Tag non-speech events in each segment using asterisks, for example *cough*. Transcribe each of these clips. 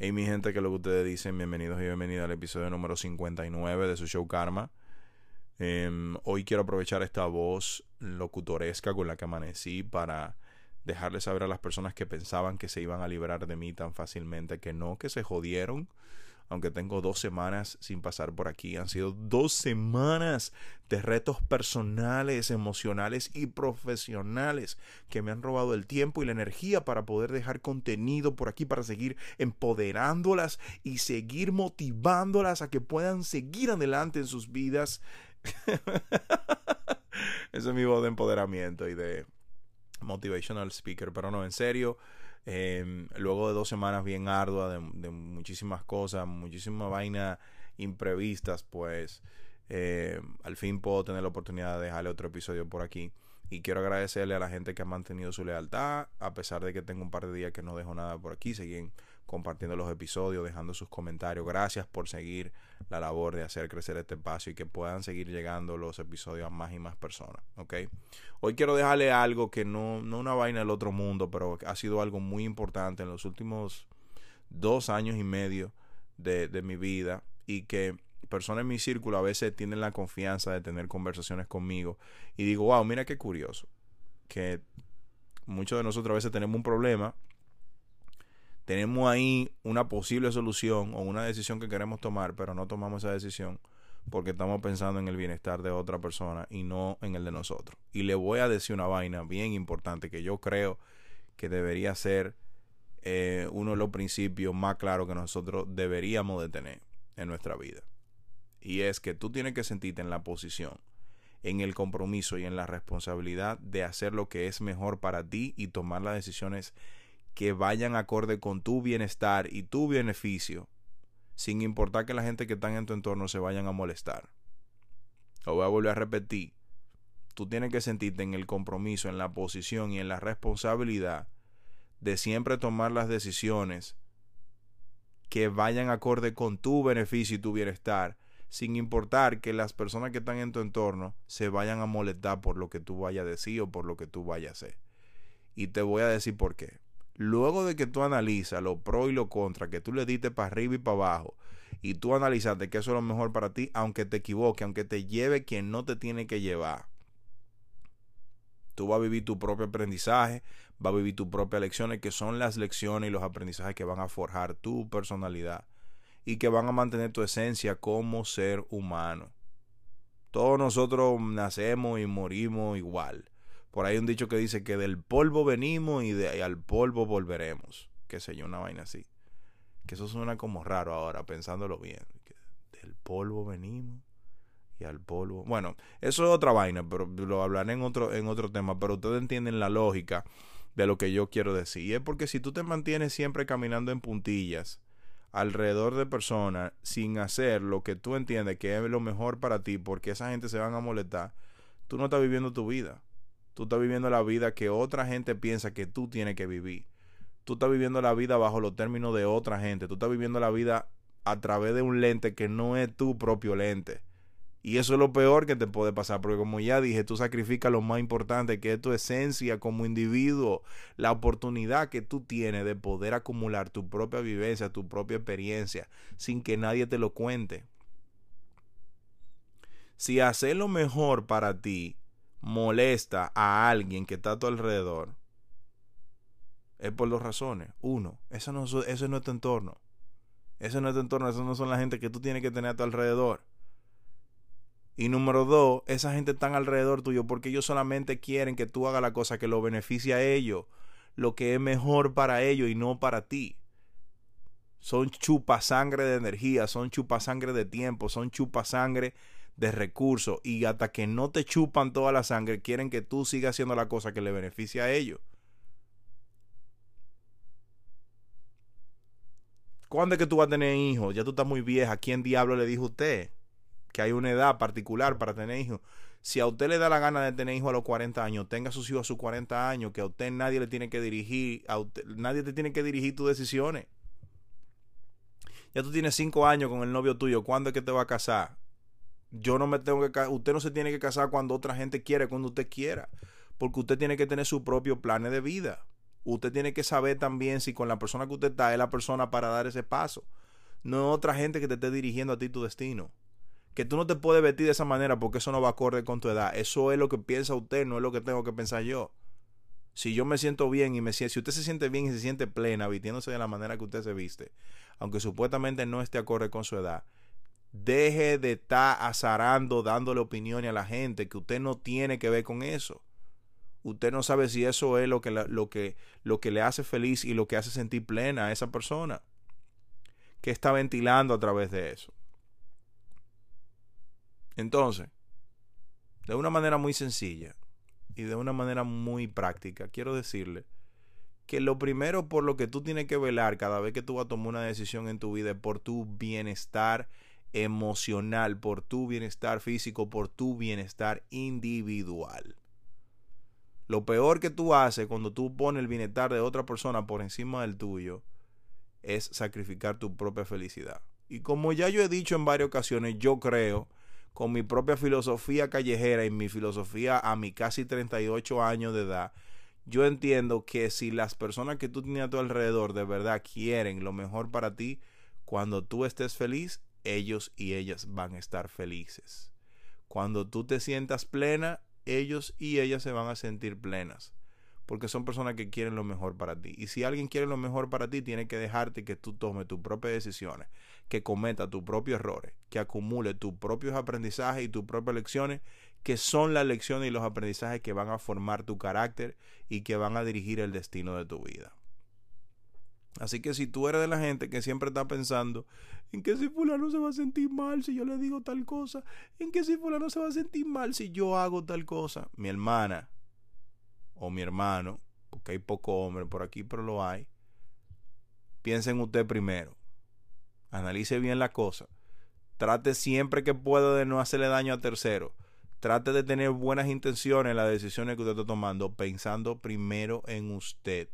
Hey mi gente, que lo que ustedes dicen, bienvenidos y bienvenidas al episodio número 59 de su show Karma. Em, hoy quiero aprovechar esta voz locutoresca con la que amanecí para dejarles saber a las personas que pensaban que se iban a librar de mí tan fácilmente que no, que se jodieron aunque tengo dos semanas sin pasar por aquí. Han sido dos semanas de retos personales, emocionales y profesionales que me han robado el tiempo y la energía para poder dejar contenido por aquí, para seguir empoderándolas y seguir motivándolas a que puedan seguir adelante en sus vidas. *laughs* Ese es mi voz de empoderamiento y de motivational speaker, pero no, en serio. Em, luego de dos semanas bien arduas, de, muchísimas cosas, muchísimas vainas imprevistas, pues em, al fin puedo tener la oportunidad de dejarle otro episodio por aquí. Y quiero agradecerle a la gente que ha mantenido su lealtad, a pesar de que tengo un par de días que no dejo nada por aquí. Siguen compartiendo los episodios, dejando sus comentarios. Gracias por seguir la labor de hacer crecer este espacio y que puedan seguir llegando los episodios a más y más personas. ¿ok? Hoy quiero dejarle algo que no, no una vaina del otro mundo, pero ha sido algo muy importante en los últimos dos años y medio de, de mi vida y que personas en mi círculo a veces tienen la confianza de tener conversaciones conmigo y digo, wow, mira qué curioso, que muchos de nosotros a veces tenemos un problema tenemos ahí una posible solución o una decisión que queremos tomar, pero no tomamos esa decisión porque estamos pensando en el bienestar de otra persona y no en el de nosotros. Y le voy a decir una vaina bien importante que yo creo que debería ser eh, uno de los principios más claros que nosotros deberíamos de tener en nuestra vida. Y es que tú tienes que sentirte en la posición, en el compromiso y en la responsabilidad de hacer lo que es mejor para ti y tomar las decisiones que vayan acorde con tu bienestar y tu beneficio, sin importar que la gente que está en tu entorno se vayan a molestar. Lo voy a volver a repetir. Tú tienes que sentirte en el compromiso, en la posición y en la responsabilidad de siempre tomar las decisiones que vayan acorde con tu beneficio y tu bienestar, sin importar que las personas que están en tu entorno se vayan a molestar por lo que tú vayas a decir o por lo que tú vayas a hacer. Y te voy a decir por qué luego de que tú analizas lo pro y lo contra, que tú le diste para arriba y para abajo, y tú analizaste que eso es lo mejor para ti, aunque te equivoque, aunque te lleve quien no te tiene que llevar, tú vas a vivir tu propio aprendizaje, vas a vivir tus propias lecciones, que son las lecciones y los aprendizajes que van a forjar tu personalidad y que van a mantener tu esencia como ser humano. Todos nosotros nacemos y morimos igual. Por ahí un dicho que dice que del polvo venimos y, de, al polvo volveremos. Qué sé yo, una vaina así. Que eso suena como raro ahora, pensándolo bien. del polvo venimos y al polvo. Bueno, eso es otra vaina, pero lo hablaré en otro, en otro tema. Pero ustedes entienden la lógica de lo que yo quiero decir. Y es porque si tú te mantienes siempre caminando en puntillas alrededor de personas sin hacer lo que tú entiendes que es lo mejor para ti, porque esa gente se van a molestar, tú no estás viviendo tu vida. Tú estás viviendo la vida que otra gente piensa que tú tienes que vivir. Tú estás viviendo la vida bajo los términos de otra gente. Tú estás viviendo la vida a través de un lente que no es tu propio lente. Y eso es lo peor que te puede pasar, porque como ya dije, tú sacrificas lo más importante, que es tu esencia como individuo, la oportunidad que tú tienes de poder acumular tu propia vivencia, tu propia experiencia, sin que nadie te lo cuente. Si hacer lo mejor para ti molesta a alguien que está a tu alrededor, es por dos razones. Uno, eso no, eso no es tu entorno. Eso no es tu entorno, eso no son la gente que tú tienes que tener a tu alrededor. Y número dos, esa gente está alrededor tuyo porque ellos solamente quieren que tú hagas la cosa que lo beneficie a ellos, lo que es mejor para ellos y no para ti. Son chupasangre de energía, son chupasangre de tiempo, son chupasangre de recursos y hasta que no te chupan toda la sangre, quieren que tú sigas haciendo la cosa que le beneficia a ellos. ¿Cuándo es que tú vas a tener hijos? Ya tú estás muy vieja. ¿Quién diablo le dijo a usted que hay una edad particular para tener hijos? Si a usted le da la gana de tener hijos a los 40 años, tenga a sus hijos a sus 40 años, que a usted nadie le tiene que dirigir, a usted, nadie te tiene que dirigir tus decisiones. Ya tú tienes 5 años con el novio tuyo, ¿cuándo es que te va a casar? Yo no me tengo que usted no se tiene que casar cuando otra gente quiere, cuando usted quiera, porque usted tiene que tener su propio plan de vida usted tiene que saber también si con la persona que usted está es la persona para dar ese paso. No otra gente que te esté dirigiendo a ti tu destino. Que tú no te puedes vestir de esa manera porque eso no va acorde con tu edad. Eso es lo que piensa usted, no es lo que tengo que pensar yo. Si yo me siento bien y me si usted se siente bien y se siente plena vistiéndose de la manera que usted se viste, aunque supuestamente no esté acorde con su edad, deje de estar azarando, dándole opiniones a la gente que usted no tiene que ver con eso. Usted no sabe si eso es lo que, lo, que, lo que le hace feliz y lo que hace sentir plena a esa persona. que está ventilando a través de eso? Entonces, de una manera muy sencilla y de una manera muy práctica, quiero decirle que lo primero por lo que tú tienes que velar cada vez que tú vas a tomar una decisión en tu vida es por tu bienestar emocional, por tu bienestar físico, por tu bienestar individual. Lo peor que tú haces cuando tú pones el bienestar de otra persona por encima del tuyo es sacrificar tu propia felicidad. Y como ya yo he dicho en varias ocasiones, yo creo, con mi propia filosofía callejera y mi filosofía a mi casi 38 años de edad, yo entiendo que si las personas que tú tienes a tu alrededor de verdad quieren lo mejor para ti, cuando tú estés feliz, ellos y ellas van a estar felices. Cuando tú te sientas plena, ellos y ellas se van a sentir plenas. Porque son personas que quieren lo mejor para ti. Y si alguien quiere lo mejor para ti, tiene que dejarte que tú tomes tus propias decisiones, que cometa tus propios errores, que acumule tus propios aprendizajes y tus propias lecciones, que son las lecciones y los aprendizajes que van a formar tu carácter y que van a dirigir el destino de tu vida. Así que si tú eres de la gente que siempre está pensando en que si fulano se va a sentir mal si yo le digo tal cosa, en que si fulano se va a sentir mal si yo hago tal cosa, mi hermana o mi hermano, porque hay poco hombre por aquí, pero lo hay, piensa en usted primero. Analice bien la cosa. Trate siempre que pueda de no hacerle daño a terceros. Trate de tener buenas intenciones en las decisiones que usted está tomando, pensando primero en usted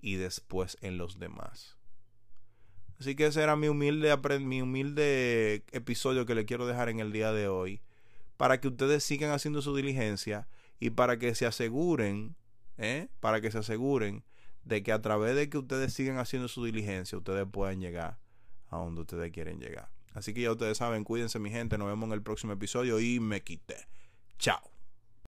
y después en los demás. Así que ese era mi humilde, mi humilde episodio que le quiero dejar en el día de hoy. Para que ustedes sigan haciendo su diligencia y para que se aseguren, ¿eh? para que se aseguren de que a través de que ustedes sigan haciendo su diligencia, ustedes puedan llegar a donde ustedes quieren llegar. Así que ya ustedes saben, cuídense mi gente, nos vemos en el próximo episodio y me quité. Chao.